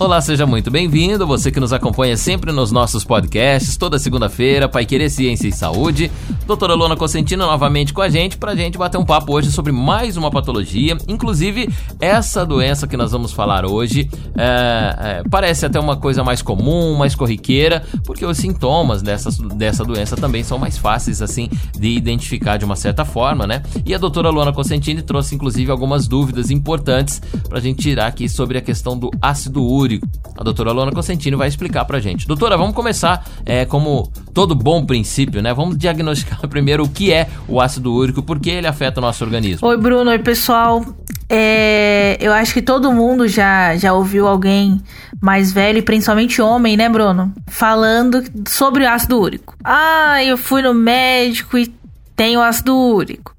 Olá, seja muito bem-vindo. Você que nos acompanha sempre nos nossos podcasts, toda segunda-feira, Pai Querer Ciência e Saúde. Doutora Lona Cosentino novamente com a gente para a gente bater um papo hoje sobre mais uma patologia. Inclusive, essa doença que nós vamos falar hoje é, é, parece até uma coisa mais comum, mais corriqueira, porque os sintomas dessa, dessa doença também são mais fáceis assim de identificar de uma certa forma, né? E a doutora Lona Cosentini trouxe inclusive algumas dúvidas importantes para a gente tirar aqui sobre a questão do ácido úrico a doutora Lona Cosentino vai explicar pra gente. Doutora, vamos começar é, como todo bom princípio, né? Vamos diagnosticar primeiro o que é o ácido úrico, por que ele afeta o nosso organismo. Oi, Bruno. Oi, pessoal. É, eu acho que todo mundo já, já ouviu alguém mais velho, principalmente homem, né, Bruno? Falando sobre o ácido úrico. Ah, eu fui no médico e tenho ácido úrico.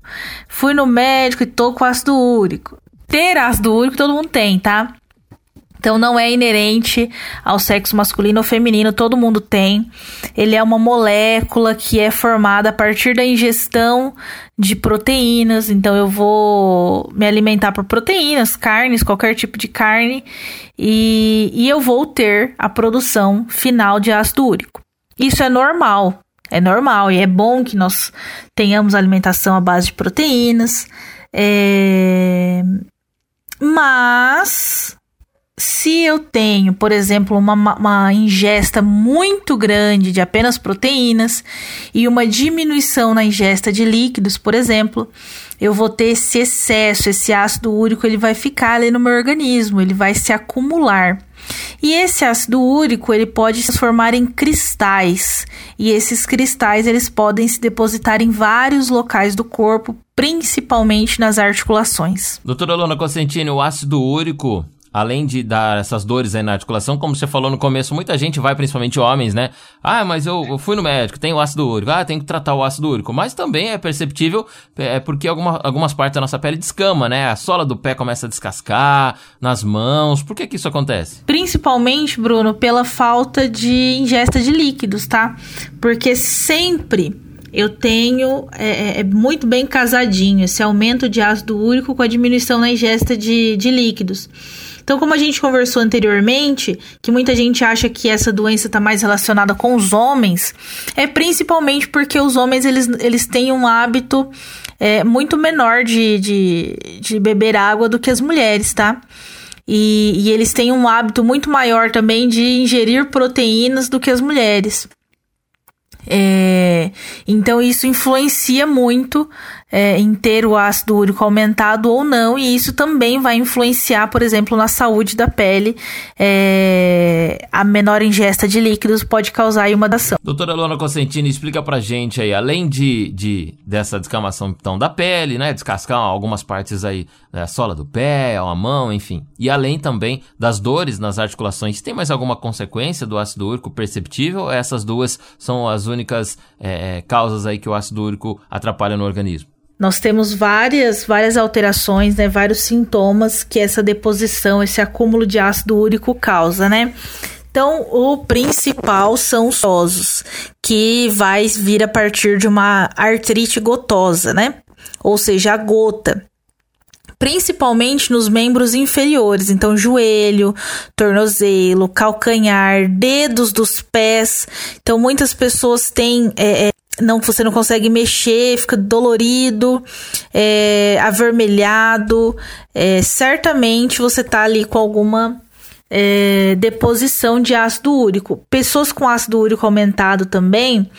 Fui no médico e tô com ácido úrico. Ter ácido úrico todo mundo tem, tá? Então não é inerente ao sexo masculino ou feminino, todo mundo tem. Ele é uma molécula que é formada a partir da ingestão de proteínas. Então eu vou me alimentar por proteínas, carnes, qualquer tipo de carne, e, e eu vou ter a produção final de ácido úrico. Isso é normal, é normal e é bom que nós tenhamos alimentação à base de proteínas. É... Mas se eu tenho, por exemplo, uma, uma ingesta muito grande de apenas proteínas e uma diminuição na ingesta de líquidos, por exemplo, eu vou ter esse excesso, esse ácido úrico, ele vai ficar ali no meu organismo, ele vai se acumular. E esse ácido úrico, ele pode se transformar em cristais, e esses cristais eles podem se depositar em vários locais do corpo, principalmente nas articulações. Doutora Lona Cosentini, o ácido úrico além de dar essas dores aí na articulação, como você falou no começo, muita gente vai, principalmente homens, né? Ah, mas eu, eu fui no médico, tenho ácido úrico, ah, tem que tratar o ácido úrico. Mas também é perceptível, é porque alguma, algumas partes da nossa pele descama, né? A sola do pé começa a descascar, nas mãos. Por que que isso acontece? Principalmente, Bruno, pela falta de ingesta de líquidos, tá? Porque sempre eu tenho é, é, é, muito bem casadinho esse aumento de ácido úrico com a diminuição na ingesta de, de líquidos. Então, como a gente conversou anteriormente, que muita gente acha que essa doença está mais relacionada com os homens, é principalmente porque os homens eles, eles têm um hábito é, muito menor de, de, de beber água do que as mulheres, tá? E, e eles têm um hábito muito maior também de ingerir proteínas do que as mulheres. É, então isso influencia muito é, em ter o ácido úrico aumentado ou não, e isso também vai influenciar, por exemplo, na saúde da pele. É, a menor ingesta de líquidos pode causar uma dação. Doutora Luana Cosentini, explica pra gente aí, além de, de dessa descamação então, da pele, né, descascar algumas partes aí da sola do pé, a mão, enfim, e além também das dores nas articulações, tem mais alguma consequência do ácido úrico perceptível? Essas duas são as únicas é, causas aí que o ácido úrico atrapalha no organismo? Nós temos várias, várias alterações, né, vários sintomas que essa deposição, esse acúmulo de ácido úrico causa, né? Então, o principal são os osos, que vai vir a partir de uma artrite gotosa, né? Ou seja, a gota principalmente nos membros inferiores, então joelho, tornozelo, calcanhar, dedos dos pés. Então muitas pessoas têm é, é, não você não consegue mexer, fica dolorido, é, avermelhado, é, certamente você tá ali com alguma é, deposição de ácido úrico. Pessoas com ácido úrico aumentado também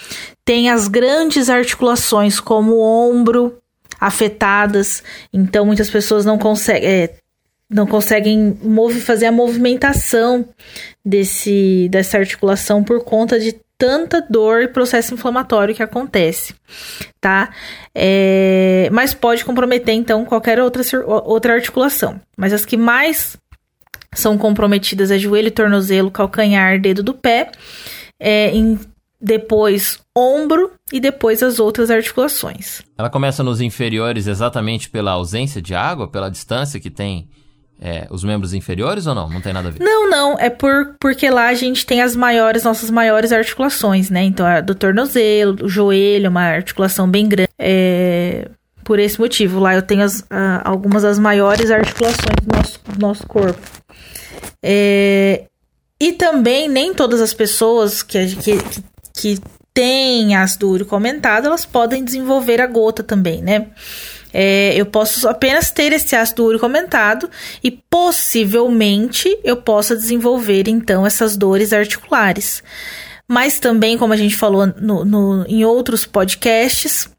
têm as grandes articulações, como o ombro, afetadas. Então, muitas pessoas não conseguem. É, não conseguem fazer a movimentação desse, dessa articulação por conta de tanta dor e processo inflamatório que acontece, tá? É, mas pode comprometer, então, qualquer outra, outra articulação. Mas as que mais são comprometidas é joelho, tornozelo, calcanhar, dedo do pé, é, em, depois ombro e depois as outras articulações. Ela começa nos inferiores exatamente pela ausência de água, pela distância que tem é, os membros inferiores ou não? Não tem nada a ver? Não, não. É por, porque lá a gente tem as maiores, nossas maiores articulações, né? Então, a do tornozelo, o joelho, uma articulação bem grande. É, por esse motivo. Lá eu tenho as, uh, algumas das maiores articulações do nosso, do nosso corpo. É, e também nem todas as pessoas que, que, que têm ácido úrico aumentado, elas podem desenvolver a gota também, né? É, eu posso apenas ter esse ácido úrico aumentado e possivelmente eu possa desenvolver então essas dores articulares. Mas também, como a gente falou no, no, em outros podcasts,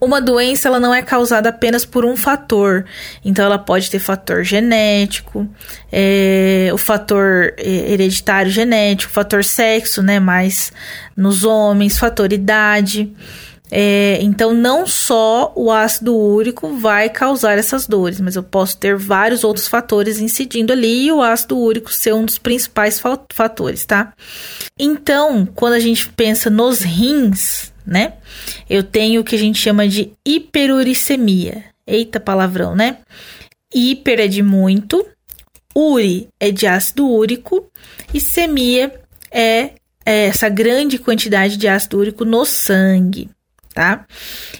uma doença ela não é causada apenas por um fator. Então, ela pode ter fator genético, é, o fator é, hereditário genético, fator sexo, né? Mais nos homens, fator idade. É, então, não só o ácido úrico vai causar essas dores, mas eu posso ter vários outros fatores incidindo ali e o ácido úrico ser um dos principais fatores, tá? Então, quando a gente pensa nos rins, né? Eu tenho o que a gente chama de hiperuricemia. Eita palavrão, né? Hiper é de muito, uri é de ácido úrico e semia é, é essa grande quantidade de ácido úrico no sangue, tá?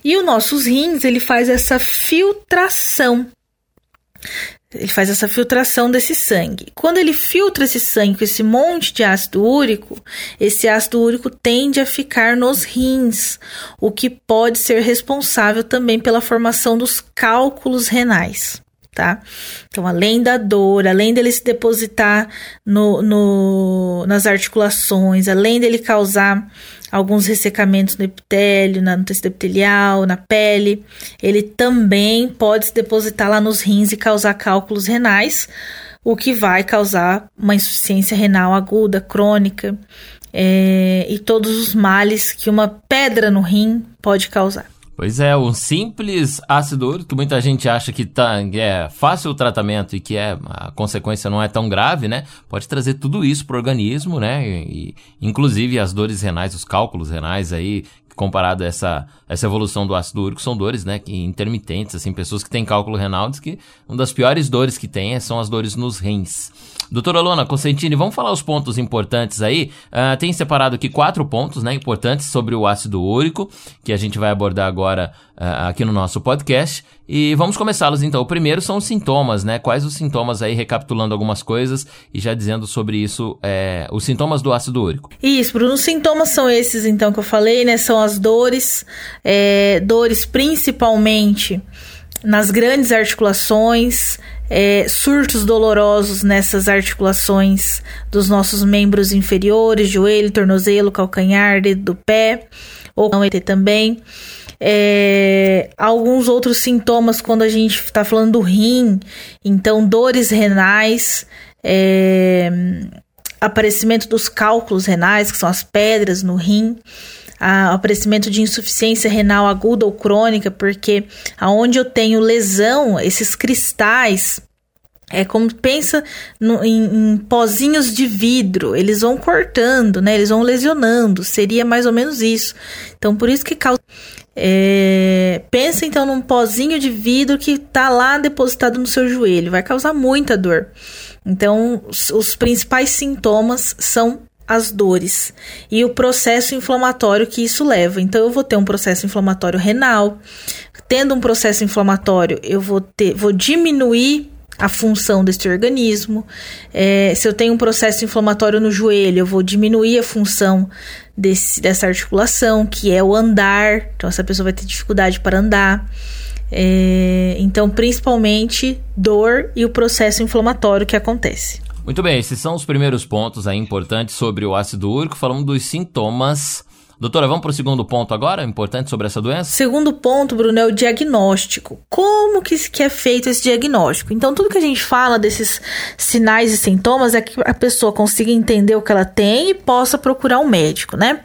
E os nossos rins, ele faz essa filtração ele faz essa filtração desse sangue. Quando ele filtra esse sangue com esse monte de ácido úrico, esse ácido úrico tende a ficar nos rins, o que pode ser responsável também pela formação dos cálculos renais. Tá? Então, além da dor, além dele se depositar no, no, nas articulações, além dele causar alguns ressecamentos no epitélio, no tecido epitelial, na pele. Ele também pode se depositar lá nos rins e causar cálculos renais, o que vai causar uma insuficiência renal aguda, crônica, é, e todos os males que uma pedra no rim pode causar. Pois é, um simples ácido úrico que muita gente acha que, tá, é fácil o tratamento e que é, a consequência não é tão grave, né? Pode trazer tudo isso para o organismo, né? E, inclusive as dores renais, os cálculos renais aí, comparado a essa, essa evolução do ácido úrico, são dores, né, que intermitentes, assim, pessoas que têm cálculo renal diz que uma das piores dores que tem são as dores nos rins. Doutora Lona Consentini, vamos falar os pontos importantes aí. Uh, tem separado aqui quatro pontos né, importantes sobre o ácido úrico, que a gente vai abordar agora uh, aqui no nosso podcast. E vamos começá-los então. O primeiro são os sintomas, né? Quais os sintomas aí, recapitulando algumas coisas e já dizendo sobre isso, é, os sintomas do ácido úrico. Isso, Bruno. Os sintomas são esses então que eu falei, né? São as dores, é, dores principalmente nas grandes articulações, é, surtos dolorosos nessas articulações dos nossos membros inferiores, joelho, tornozelo, calcanhar, dedo do pé, ou não também. É, alguns outros sintomas quando a gente está falando do rim, então dores renais, é, aparecimento dos cálculos renais, que são as pedras no rim a, aparecimento de insuficiência renal aguda ou crônica, porque aonde eu tenho lesão, esses cristais é como pensa no, em, em, pozinhos de vidro, eles vão cortando, né? Eles vão lesionando. Seria mais ou menos isso. Então, por isso que causa. É, pensa então num pozinho de vidro que tá lá depositado no seu joelho, vai causar muita dor. Então, os, os principais sintomas são as dores e o processo inflamatório que isso leva. Então, eu vou ter um processo inflamatório renal. Tendo um processo inflamatório, eu vou ter, vou diminuir a função deste organismo. É, se eu tenho um processo inflamatório no joelho, eu vou diminuir a função desse, dessa articulação, que é o andar. Então, essa pessoa vai ter dificuldade para andar. É, então, principalmente dor e o processo inflamatório que acontece. Muito bem, esses são os primeiros pontos aí importantes sobre o ácido úrico. Falamos dos sintomas. Doutora, vamos para o segundo ponto agora, importante sobre essa doença? Segundo ponto, Bruno, é o diagnóstico. Como que, é feito esse diagnóstico? Então, tudo que a gente fala desses sinais e sintomas é que a pessoa consiga entender o que ela tem e possa procurar um médico, né?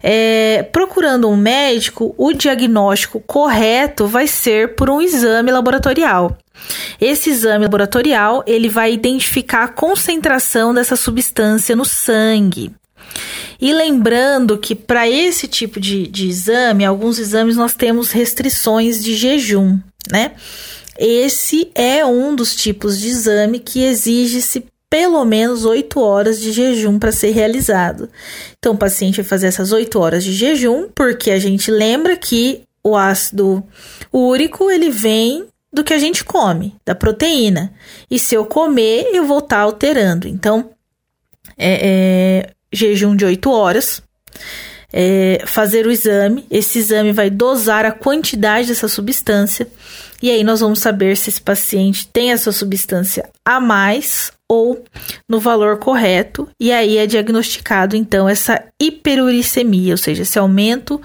É, procurando um médico, o diagnóstico correto vai ser por um exame laboratorial. Esse exame laboratorial ele vai identificar a concentração dessa substância no sangue. E lembrando que para esse tipo de, de exame, alguns exames nós temos restrições de jejum, né? Esse é um dos tipos de exame que exige-se pelo menos 8 horas de jejum para ser realizado. Então, o paciente vai fazer essas 8 horas de jejum, porque a gente lembra que o ácido úrico, ele vem do que a gente come, da proteína. E se eu comer, eu vou estar tá alterando. Então, é, é, jejum de 8 horas, é, fazer o exame. Esse exame vai dosar a quantidade dessa substância. E aí nós vamos saber se esse paciente tem essa substância a mais ou no valor correto. E aí é diagnosticado então essa hiperuricemia, ou seja, esse aumento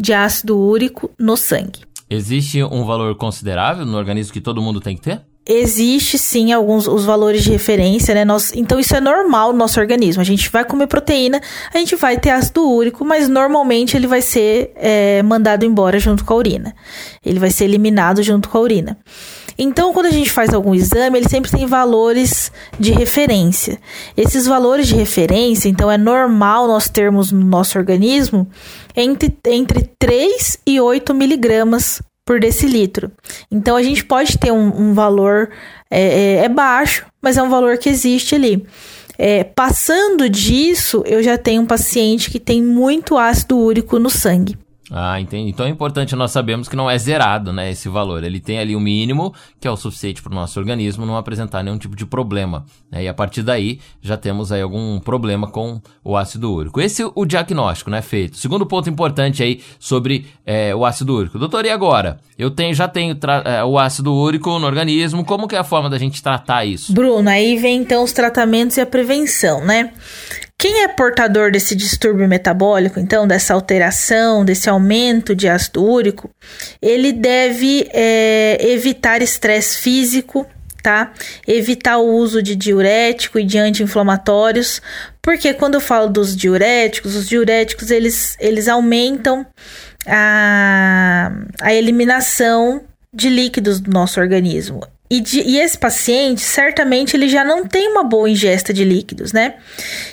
de ácido úrico no sangue. Existe um valor considerável no organismo que todo mundo tem que ter? Existe sim alguns os valores de referência, né? Nós, então isso é normal no nosso organismo. A gente vai comer proteína, a gente vai ter ácido úrico, mas normalmente ele vai ser é, mandado embora junto com a urina. Ele vai ser eliminado junto com a urina. Então, quando a gente faz algum exame, ele sempre tem valores de referência. Esses valores de referência, então, é normal nós termos no nosso organismo entre, entre 3 e 8 miligramas por decilitro. Então a gente pode ter um, um valor é, é, é, baixo, mas é um valor que existe ali. É, passando disso, eu já tenho um paciente que tem muito ácido úrico no sangue. Ah, entendi. Então é importante nós sabemos que não é zerado, né, esse valor. Ele tem ali o um mínimo, que é o suficiente para o nosso organismo não apresentar nenhum tipo de problema. Né? E a partir daí, já temos aí algum problema com o ácido úrico. Esse é o diagnóstico, né, feito. Segundo ponto importante aí sobre é, o ácido úrico. Doutor, e agora? Eu tenho, já tenho é, o ácido úrico no organismo, como que é a forma da gente tratar isso? Bruno, aí vem então os tratamentos e a prevenção, né? Quem é portador desse distúrbio metabólico, então, dessa alteração, desse aumento de ácido úrico, ele deve é, evitar estresse físico, tá? Evitar o uso de diurético e de anti-inflamatórios, porque quando eu falo dos diuréticos, os diuréticos eles, eles aumentam a, a eliminação de líquidos do nosso organismo. E, de, e, esse paciente, certamente, ele já não tem uma boa ingesta de líquidos, né?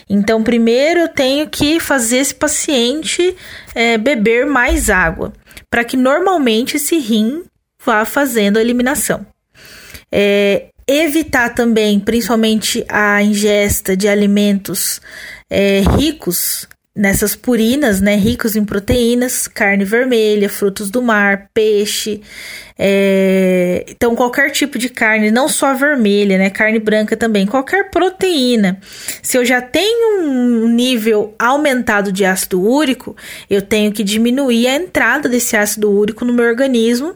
Então, primeiro eu tenho que fazer esse paciente é, beber mais água, para que normalmente esse rim vá fazendo a eliminação. É, evitar também, principalmente, a ingesta de alimentos é, ricos nessas purinas, né, ricos em proteínas, carne vermelha, frutos do mar, peixe, é, então qualquer tipo de carne, não só vermelha, né, carne branca também, qualquer proteína. Se eu já tenho um nível aumentado de ácido úrico, eu tenho que diminuir a entrada desse ácido úrico no meu organismo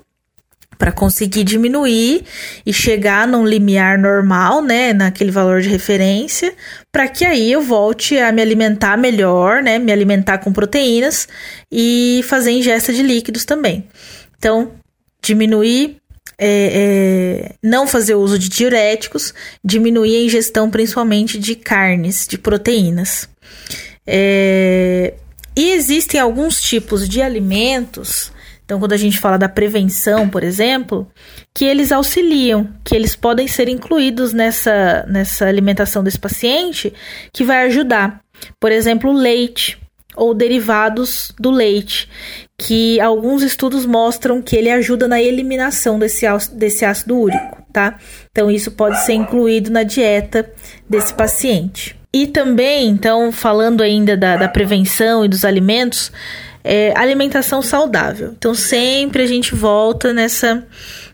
para conseguir diminuir e chegar num limiar normal, né, naquele valor de referência, para que aí eu volte a me alimentar melhor, né, me alimentar com proteínas e fazer ingesta de líquidos também. Então, diminuir, é, é, não fazer uso de diuréticos, diminuir a ingestão principalmente de carnes, de proteínas. É, e existem alguns tipos de alimentos então, quando a gente fala da prevenção, por exemplo, que eles auxiliam, que eles podem ser incluídos nessa, nessa alimentação desse paciente, que vai ajudar. Por exemplo, leite ou derivados do leite, que alguns estudos mostram que ele ajuda na eliminação desse, desse ácido úrico, tá? Então, isso pode ser incluído na dieta desse paciente. E também, então, falando ainda da, da prevenção e dos alimentos, é, alimentação saudável. Então sempre a gente volta nessa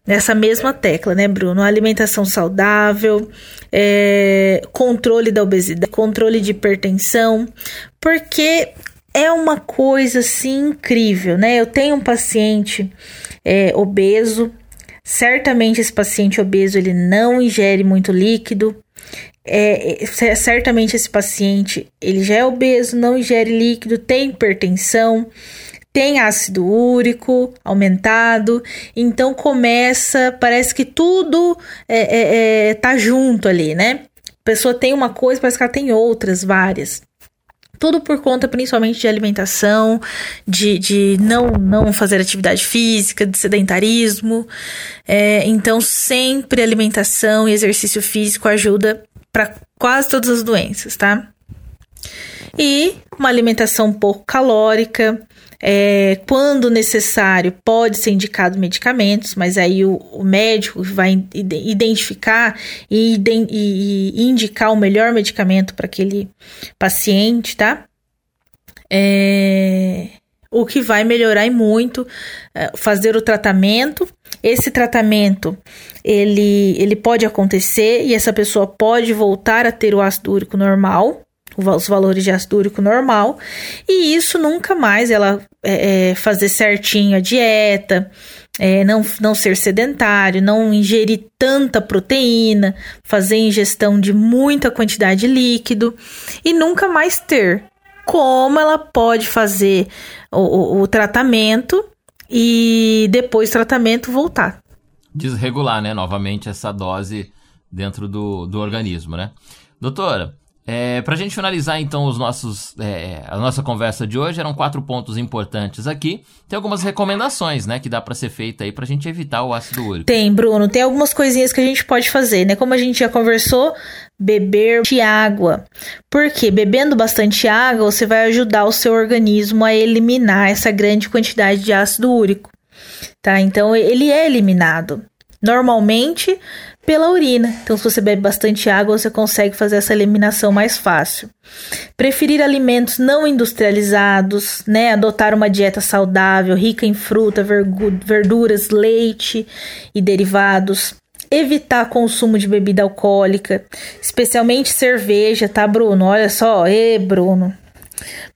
nessa mesma tecla, né, Bruno? Alimentação saudável, é, controle da obesidade, controle de hipertensão, porque é uma coisa assim incrível, né? Eu tenho um paciente é, obeso, certamente esse paciente obeso ele não ingere muito líquido, é, é, certamente esse paciente ele já é obeso, não ingere líquido, tem hipertensão, tem ácido úrico aumentado, então começa, parece que tudo é, é, é, tá junto ali, né? A pessoa tem uma coisa, parece que ela tem outras, várias. Tudo por conta principalmente de alimentação, de, de não, não fazer atividade física, de sedentarismo. É, então, sempre alimentação e exercício físico ajuda para quase todas as doenças, tá? E uma alimentação pouco calórica, é, quando necessário, pode ser indicado medicamentos, mas aí o, o médico vai identificar e, e, e, indicar o melhor medicamento para aquele paciente, tá? É, o que vai melhorar e muito é, fazer o tratamento. Esse tratamento ele, ele pode acontecer e essa pessoa pode voltar a ter o ácido úrico normal, os valores de ácido úrico normal, e isso nunca mais ela é, é, fazer certinho a dieta, é, não, não ser sedentário, não ingerir tanta proteína, fazer ingestão de muita quantidade de líquido e nunca mais ter. Como ela pode fazer o, o, o tratamento e depois do tratamento voltar. Desregular, né, novamente essa dose dentro do, do organismo, né? Doutora, é, para a gente finalizar então os nossos, é, a nossa conversa de hoje, eram quatro pontos importantes aqui. Tem algumas recomendações, né, que dá para ser feita aí para a gente evitar o ácido úrico. Tem, Bruno. Tem algumas coisinhas que a gente pode fazer, né? Como a gente já conversou, beber água. Porque bebendo bastante água, você vai ajudar o seu organismo a eliminar essa grande quantidade de ácido úrico, tá? Então ele é eliminado. Normalmente pela urina. Então, se você bebe bastante água, você consegue fazer essa eliminação mais fácil. Preferir alimentos não industrializados, né? Adotar uma dieta saudável, rica em fruta, verduras, leite e derivados. Evitar consumo de bebida alcoólica, especialmente cerveja, tá, Bruno? Olha só, ê, Bruno.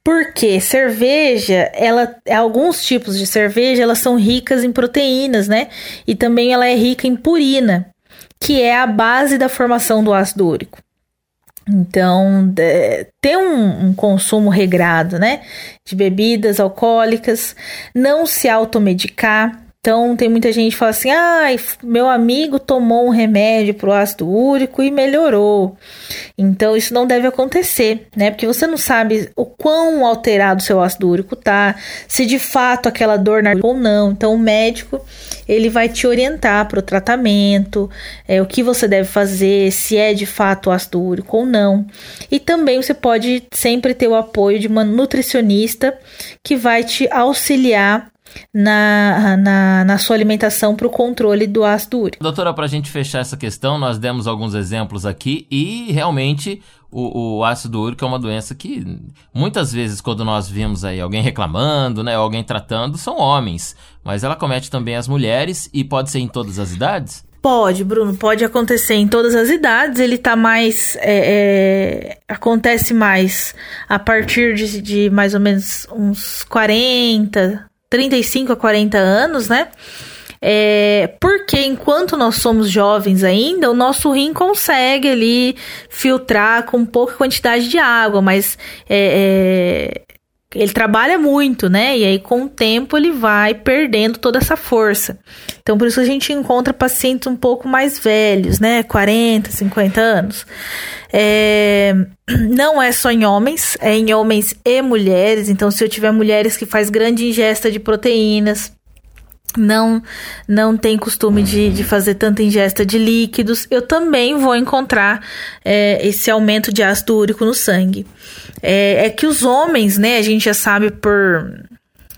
Porque cerveja, ela, alguns tipos de cerveja, elas são ricas em proteínas, né? E também ela é rica em purina que é a base da formação do ácido úrico. Então, é, ter um, um, consumo regrado, né, de bebidas alcoólicas, não se automedicar, então, tem muita gente que fala assim: ah, meu amigo tomou um remédio para o ácido úrico e melhorou. Então, isso não deve acontecer, né? Porque você não sabe o quão alterado o seu ácido úrico tá, se de fato aquela dor na ou não. Então, o médico ele vai te orientar para o tratamento, é, o que você deve fazer, se é de fato ácido úrico ou não. E também você pode sempre ter o apoio de uma nutricionista que vai te auxiliar na, na, na sua alimentação para o controle do ácido úrico. Doutora, para a gente fechar essa questão, nós demos alguns exemplos aqui e realmente o, o, ácido úrico é uma doença que muitas vezes quando nós vimos aí alguém reclamando, né, alguém tratando, são homens, mas ela comete também as mulheres e pode ser em todas as idades? Pode, Bruno, pode acontecer em todas as idades. Ele tá mais. É, é, acontece mais a partir de, de mais ou menos uns 40, 35 a 40 anos, né? É, porque enquanto nós somos jovens ainda, o nosso rim consegue ali filtrar com pouca quantidade de água, mas é, é, ele trabalha muito, né? E aí com o tempo ele vai perdendo toda essa força. Então por isso a gente encontra pacientes um pouco mais velhos, né? 40, 50 anos. É, não é só em homens, é em homens e mulheres. Então, se eu tiver mulheres que faz grande ingesta de proteínas, não não tem costume de, de fazer tanta ingesta de líquidos, eu também vou encontrar é, esse aumento de ácido úrico no sangue. É, é que os homens, né, a gente já sabe por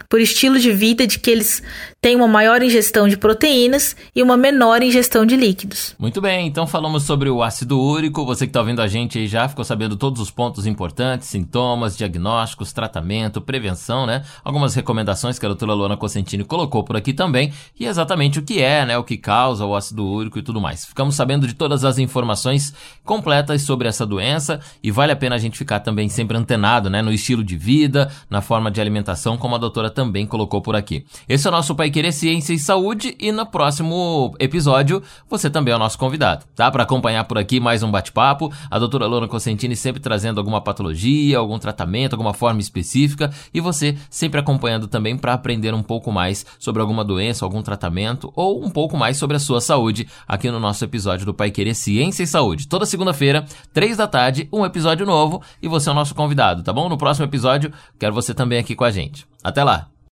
por estilo de vida de que eles têm uma maior ingestão de proteínas e uma menor ingestão de líquidos. Muito bem, então falamos sobre o ácido úrico. Você que está ouvindo a gente aí já ficou sabendo todos os pontos importantes, sintomas, diagnósticos, tratamento, prevenção, né? Algumas recomendações que a doutora Luana Cosentini colocou por aqui também e exatamente o que é, né? O que causa o ácido úrico e tudo mais. Ficamos sabendo de todas as informações completas sobre essa doença e vale a pena a gente ficar também sempre antenado, né? No estilo de vida, na forma de alimentação, como a doutora também colocou por aqui. Esse é o nosso Pai Querer Ciência e Saúde e no próximo episódio você também é o nosso convidado, tá? Para acompanhar por aqui mais um bate-papo, a doutora Lona Cosentini sempre trazendo alguma patologia, algum tratamento, alguma forma específica e você sempre acompanhando também para aprender um pouco mais sobre alguma doença, algum tratamento ou um pouco mais sobre a sua saúde aqui no nosso episódio do Pai Querer Ciência e Saúde. Toda segunda-feira, três da tarde, um episódio novo e você é o nosso convidado, tá bom? No próximo episódio, quero você também aqui com a gente. Até lá!